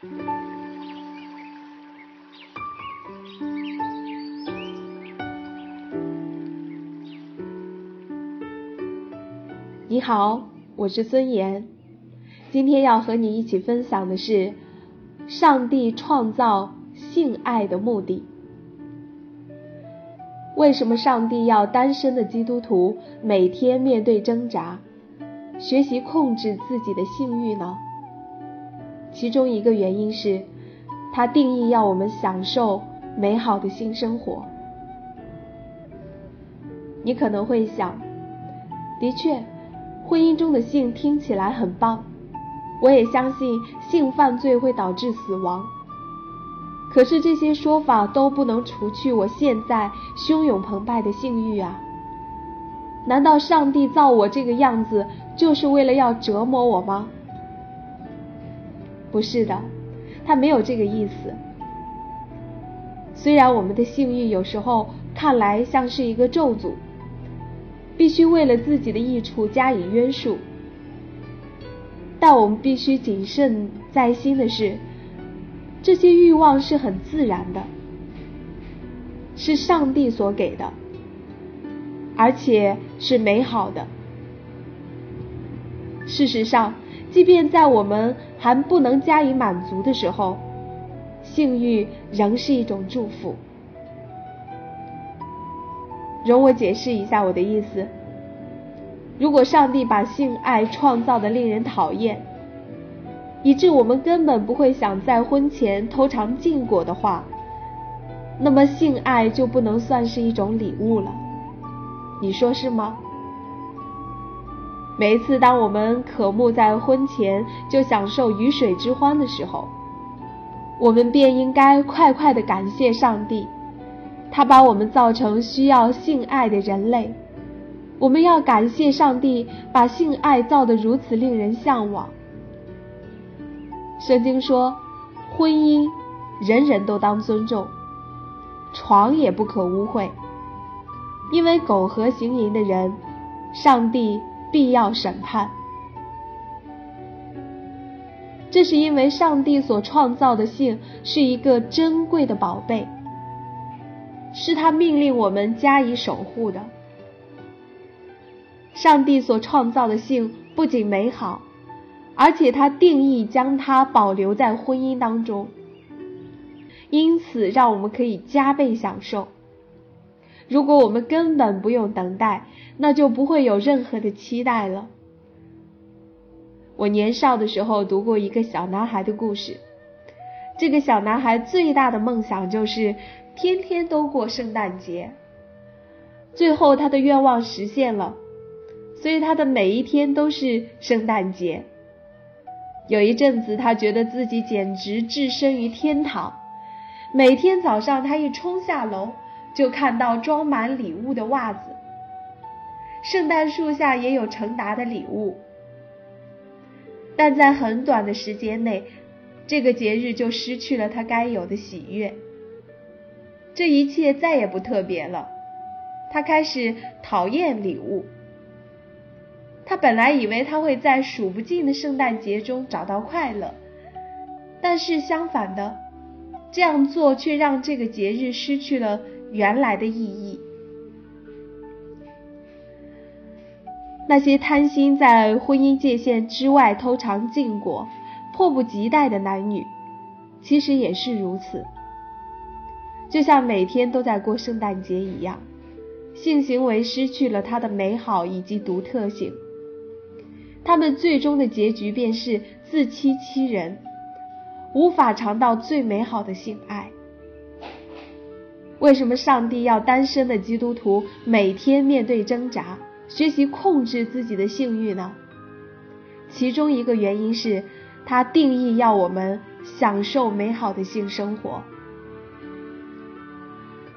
你好，我是孙岩，今天要和你一起分享的是上帝创造性爱的目的。为什么上帝要单身的基督徒每天面对挣扎，学习控制自己的性欲呢？其中一个原因是，他定义要我们享受美好的性生活。你可能会想，的确，婚姻中的性听起来很棒，我也相信性犯罪会导致死亡。可是这些说法都不能除去我现在汹涌澎湃的性欲啊！难道上帝造我这个样子就是为了要折磨我吗？不是的，他没有这个意思。虽然我们的性欲有时候看来像是一个咒诅，必须为了自己的益处加以约束，但我们必须谨慎在心的是。这些欲望是很自然的，是上帝所给的，而且是美好的。事实上，即便在我们还不能加以满足的时候，性欲仍是一种祝福。容我解释一下我的意思：如果上帝把性爱创造的令人讨厌，以致我们根本不会想在婚前偷尝禁果的话，那么性爱就不能算是一种礼物了。你说是吗？每一次当我们渴慕在婚前就享受鱼水之欢的时候，我们便应该快快的感谢上帝，他把我们造成需要性爱的人类。我们要感谢上帝把性爱造得如此令人向往。圣经说，婚姻人人都当尊重，床也不可污秽，因为苟合行淫的人，上帝必要审判。这是因为上帝所创造的性是一个珍贵的宝贝，是他命令我们加以守护的。上帝所创造的性不仅美好。而且他定义将它保留在婚姻当中，因此让我们可以加倍享受。如果我们根本不用等待，那就不会有任何的期待了。我年少的时候读过一个小男孩的故事，这个小男孩最大的梦想就是天天都过圣诞节。最后他的愿望实现了，所以他的每一天都是圣诞节。有一阵子，他觉得自己简直置身于天堂。每天早上，他一冲下楼，就看到装满礼物的袜子。圣诞树下也有成沓的礼物。但在很短的时间内，这个节日就失去了他该有的喜悦。这一切再也不特别了。他开始讨厌礼物。他本来以为他会在数不尽的圣诞节中找到快乐，但是相反的，这样做却让这个节日失去了原来的意义。那些贪心在婚姻界限之外偷尝禁果、迫不及待的男女，其实也是如此，就像每天都在过圣诞节一样，性行为失去了它的美好以及独特性。他们最终的结局便是自欺欺人，无法尝到最美好的性爱。为什么上帝要单身的基督徒每天面对挣扎，学习控制自己的性欲呢？其中一个原因是，他定义要我们享受美好的性生活。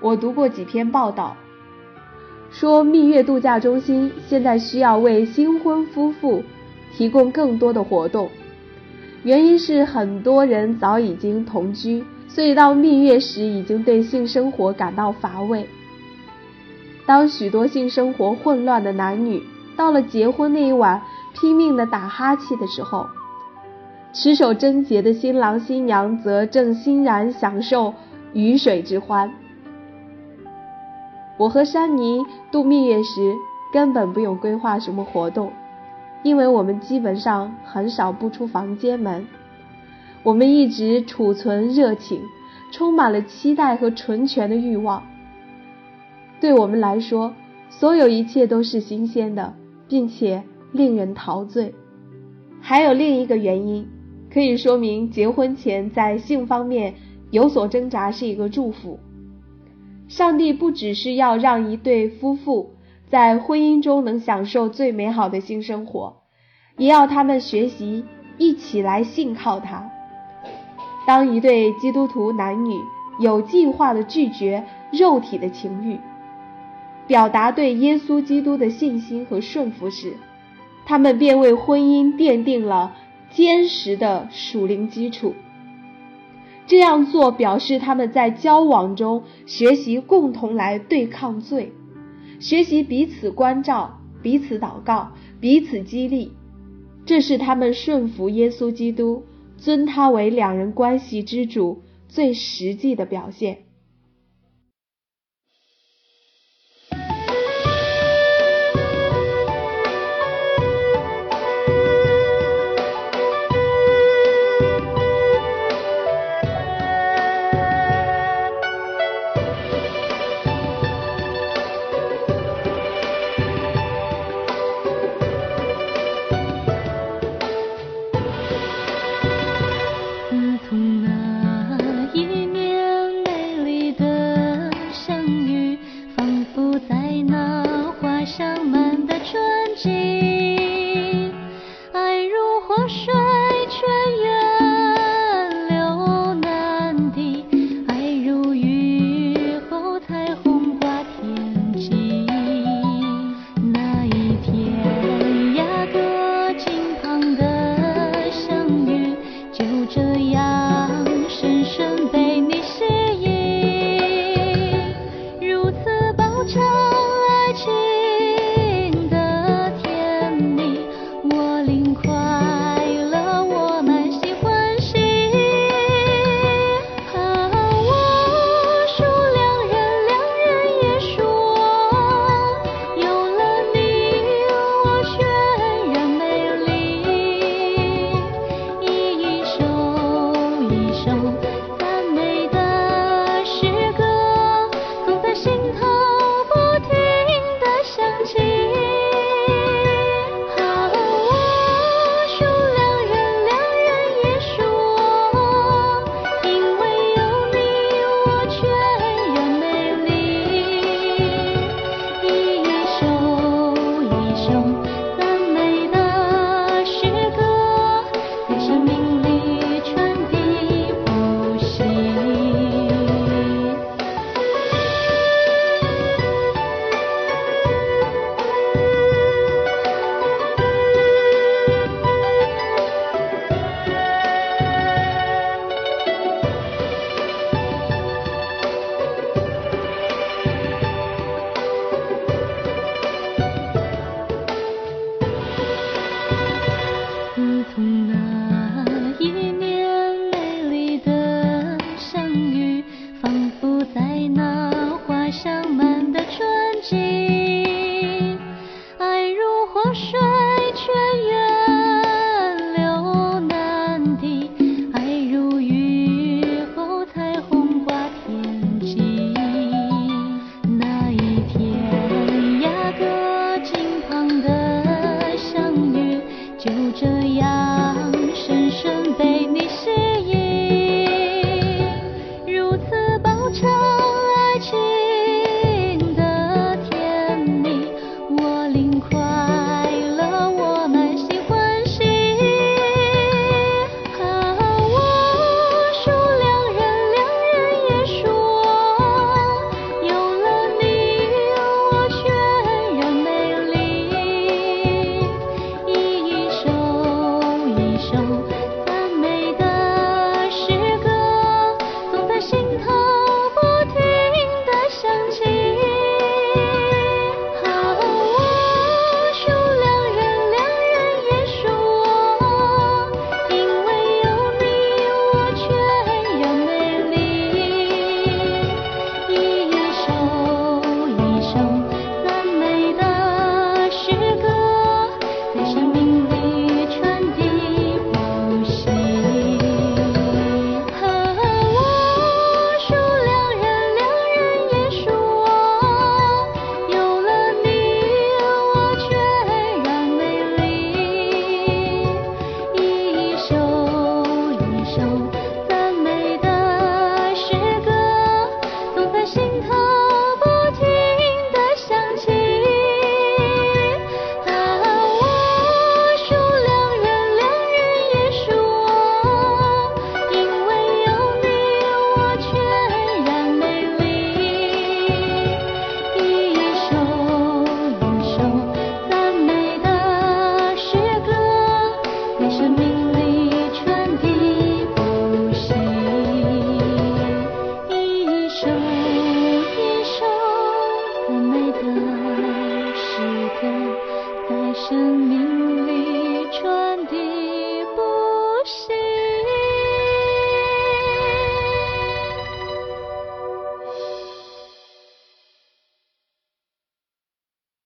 我读过几篇报道，说蜜月度假中心现在需要为新婚夫妇。提供更多的活动，原因是很多人早已经同居，所以到蜜月时已经对性生活感到乏味。当许多性生活混乱的男女到了结婚那一晚拼命的打哈欠的时候，持守贞洁的新郎新娘则正欣然享受鱼水之欢。我和珊妮度蜜月时根本不用规划什么活动，因为我们基本上很少不出房间门。我们一直储存热情，充满了期待和纯全的欲望。对我们来说，所有一切都是新鲜的，并且令人陶醉。还有另一个原因，可以说明结婚前在性方面有所挣扎是一个祝福。上帝不只是要让一对夫妇在婚姻中能享受最美好的性生活，也要他们学习一起来信靠他。当一对基督徒男女有计划的拒绝肉体的情欲，表达对耶稣基督的信心和顺服时，他们便为婚姻奠定了坚实的属灵基础。这样做表示他们在交往中学习共同来对抗罪，学习彼此关照、彼此祷告、彼此激励。这是他们顺服耶稣基督、尊他为两人关系之主最实际的表现。